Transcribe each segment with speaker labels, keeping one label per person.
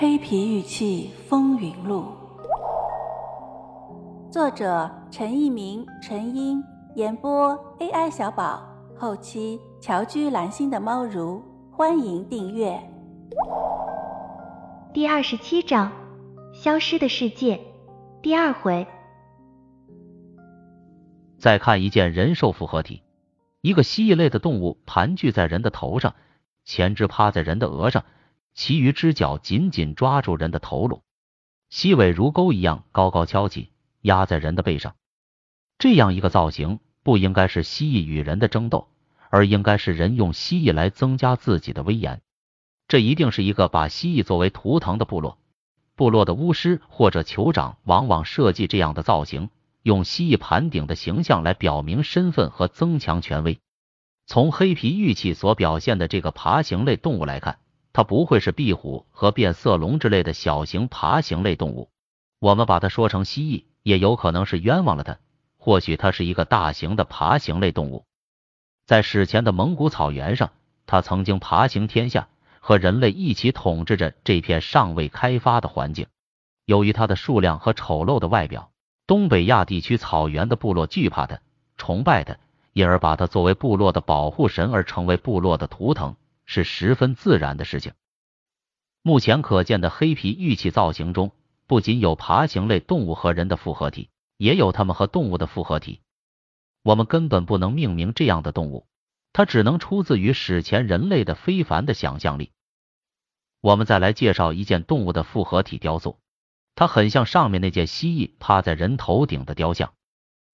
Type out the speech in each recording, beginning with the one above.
Speaker 1: 黑皮玉器风云录》，作者陈一鸣、陈英，演播 AI 小宝，后期乔居蓝心的猫如，欢迎订阅。
Speaker 2: 第二十七章：消失的世界，第二回。
Speaker 3: 再看一件人兽复合体，一个蜥蜴类的动物盘踞在人的头上，前肢趴在人的额上。其余只脚紧紧抓住人的头颅，蜥尾如钩一样高高翘起，压在人的背上。这样一个造型，不应该是蜥蜴与人的争斗，而应该是人用蜥蜴来增加自己的威严。这一定是一个把蜥蜴作为图腾的部落。部落的巫师或者酋长往往设计这样的造型，用蜥蜴盘顶的形象来表明身份和增强权威。从黑皮玉器所表现的这个爬行类动物来看。它不会是壁虎和变色龙之类的小型爬行类动物，我们把它说成蜥蜴，也有可能是冤枉了它。或许它是一个大型的爬行类动物，在史前的蒙古草原上，它曾经爬行天下，和人类一起统治着这片尚未开发的环境。由于它的数量和丑陋的外表，东北亚地区草原的部落惧怕它，崇拜它，因而把它作为部落的保护神而成为部落的图腾。是十分自然的事情。目前可见的黑皮玉器造型中，不仅有爬行类动物和人的复合体，也有它们和动物的复合体。我们根本不能命名这样的动物，它只能出自于史前人类的非凡的想象力。我们再来介绍一件动物的复合体雕塑，它很像上面那件蜥蜴趴在人头顶的雕像，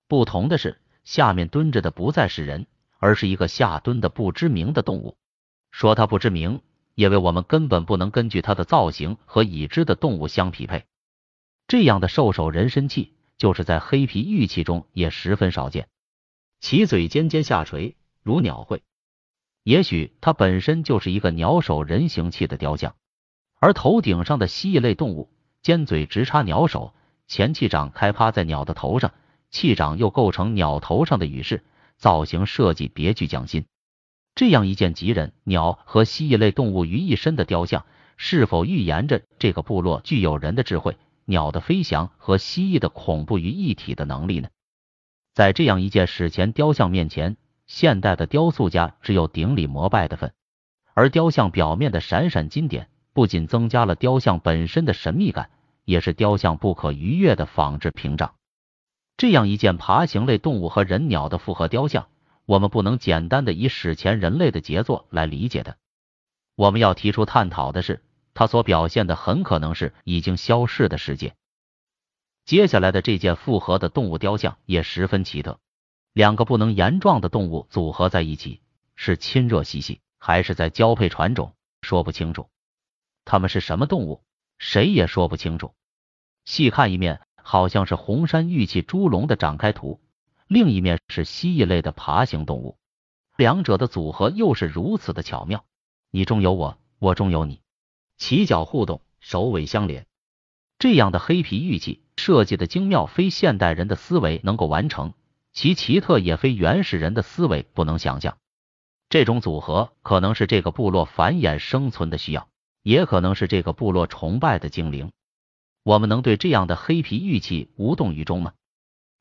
Speaker 3: 不同的是，下面蹲着的不再是人，而是一个下蹲的不知名的动物。说它不知名，因为我们根本不能根据它的造型和已知的动物相匹配。这样的兽首人身器，就是在黑皮玉器中也十分少见。其嘴尖尖下垂，如鸟喙，也许它本身就是一个鸟首人形器的雕像。而头顶上的蜥蜴类动物，尖嘴直插鸟首，前气掌开趴在鸟的头上，气掌又构成鸟头上的羽饰，造型设计别具匠心。这样一件集人、鸟和蜥蜴类动物于一身的雕像，是否预言着这个部落具有人的智慧、鸟的飞翔和蜥蜴的恐怖于一体的能力呢？在这样一件史前雕像面前，现代的雕塑家只有顶礼膜拜的份。而雕像表面的闪闪金点，不仅增加了雕像本身的神秘感，也是雕像不可逾越的仿制屏障。这样一件爬行类动物和人鸟的复合雕像。我们不能简单的以史前人类的杰作来理解它。我们要提出探讨的是，它所表现的很可能是已经消逝的世界。接下来的这件复合的动物雕像也十分奇特，两个不能言状的动物组合在一起，是亲热嬉戏，还是在交配传种，说不清楚。它们是什么动物，谁也说不清楚。细看一面，好像是红山玉器猪龙的展开图。另一面是蜥蜴类的爬行动物，两者的组合又是如此的巧妙，你中有我，我中有你，起脚互动，首尾相连，这样的黑皮玉器设计的精妙，非现代人的思维能够完成，其奇特也非原始人的思维不能想象。这种组合可能是这个部落繁衍生存的需要，也可能是这个部落崇拜的精灵。我们能对这样的黑皮玉器无动于衷吗？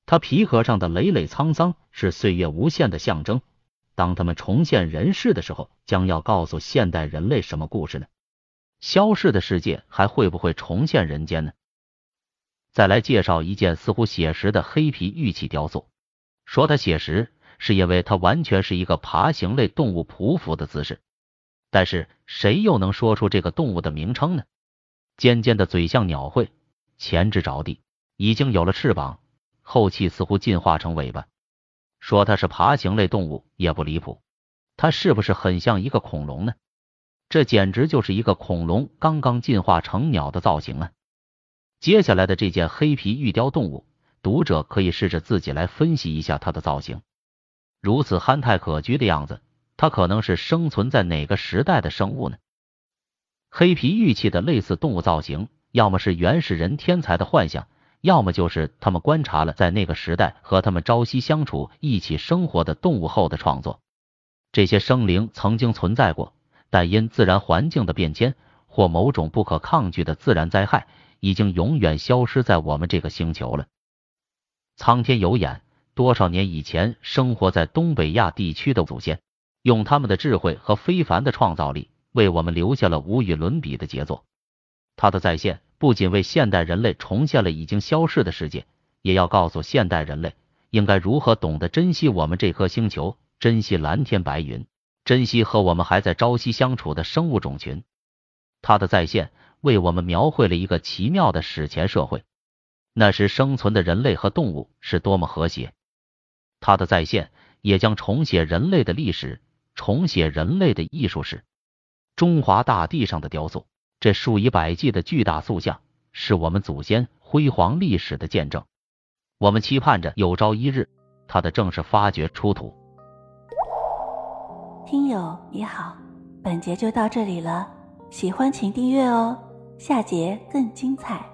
Speaker 3: 它皮壳上的累累沧桑是岁月无限的象征。当他们重现人世的时候，将要告诉现代人类什么故事呢？消逝的世界还会不会重现人间呢？再来介绍一件似乎写实的黑皮玉器雕塑。说它写实，是因为它完全是一个爬行类动物匍匐的姿势。但是谁又能说出这个动物的名称呢？尖尖的嘴像鸟喙，前肢着地，已经有了翅膀。后期似乎进化成尾巴，说它是爬行类动物也不离谱。它是不是很像一个恐龙呢？这简直就是一个恐龙刚刚进化成鸟的造型啊！接下来的这件黑皮玉雕动物，读者可以试着自己来分析一下它的造型。如此憨态可掬的样子，它可能是生存在哪个时代的生物呢？黑皮玉器的类似动物造型，要么是原始人天才的幻想。要么就是他们观察了在那个时代和他们朝夕相处、一起生活的动物后的创作。这些生灵曾经存在过，但因自然环境的变迁，或某种不可抗拒的自然灾害，已经永远消失在我们这个星球了。苍天有眼，多少年以前，生活在东北亚地区的祖先，用他们的智慧和非凡的创造力，为我们留下了无与伦比的杰作。它的再现，不仅为现代人类重现了已经消逝的世界，也要告诉现代人类，应该如何懂得珍惜我们这颗星球，珍惜蓝天白云，珍惜和我们还在朝夕相处的生物种群。他的再现，为我们描绘了一个奇妙的史前社会。那时生存的人类和动物是多么和谐，他的再现也将重写人类的历史，重写人类的艺术史。中华大地上的雕塑，这数以百计的巨大塑像，是我们祖先辉煌历史的见证。我们期盼着有朝一日，它的正式发掘出土。
Speaker 1: 听友你好，本节就到这里了，喜欢请订阅哦，下节更精彩。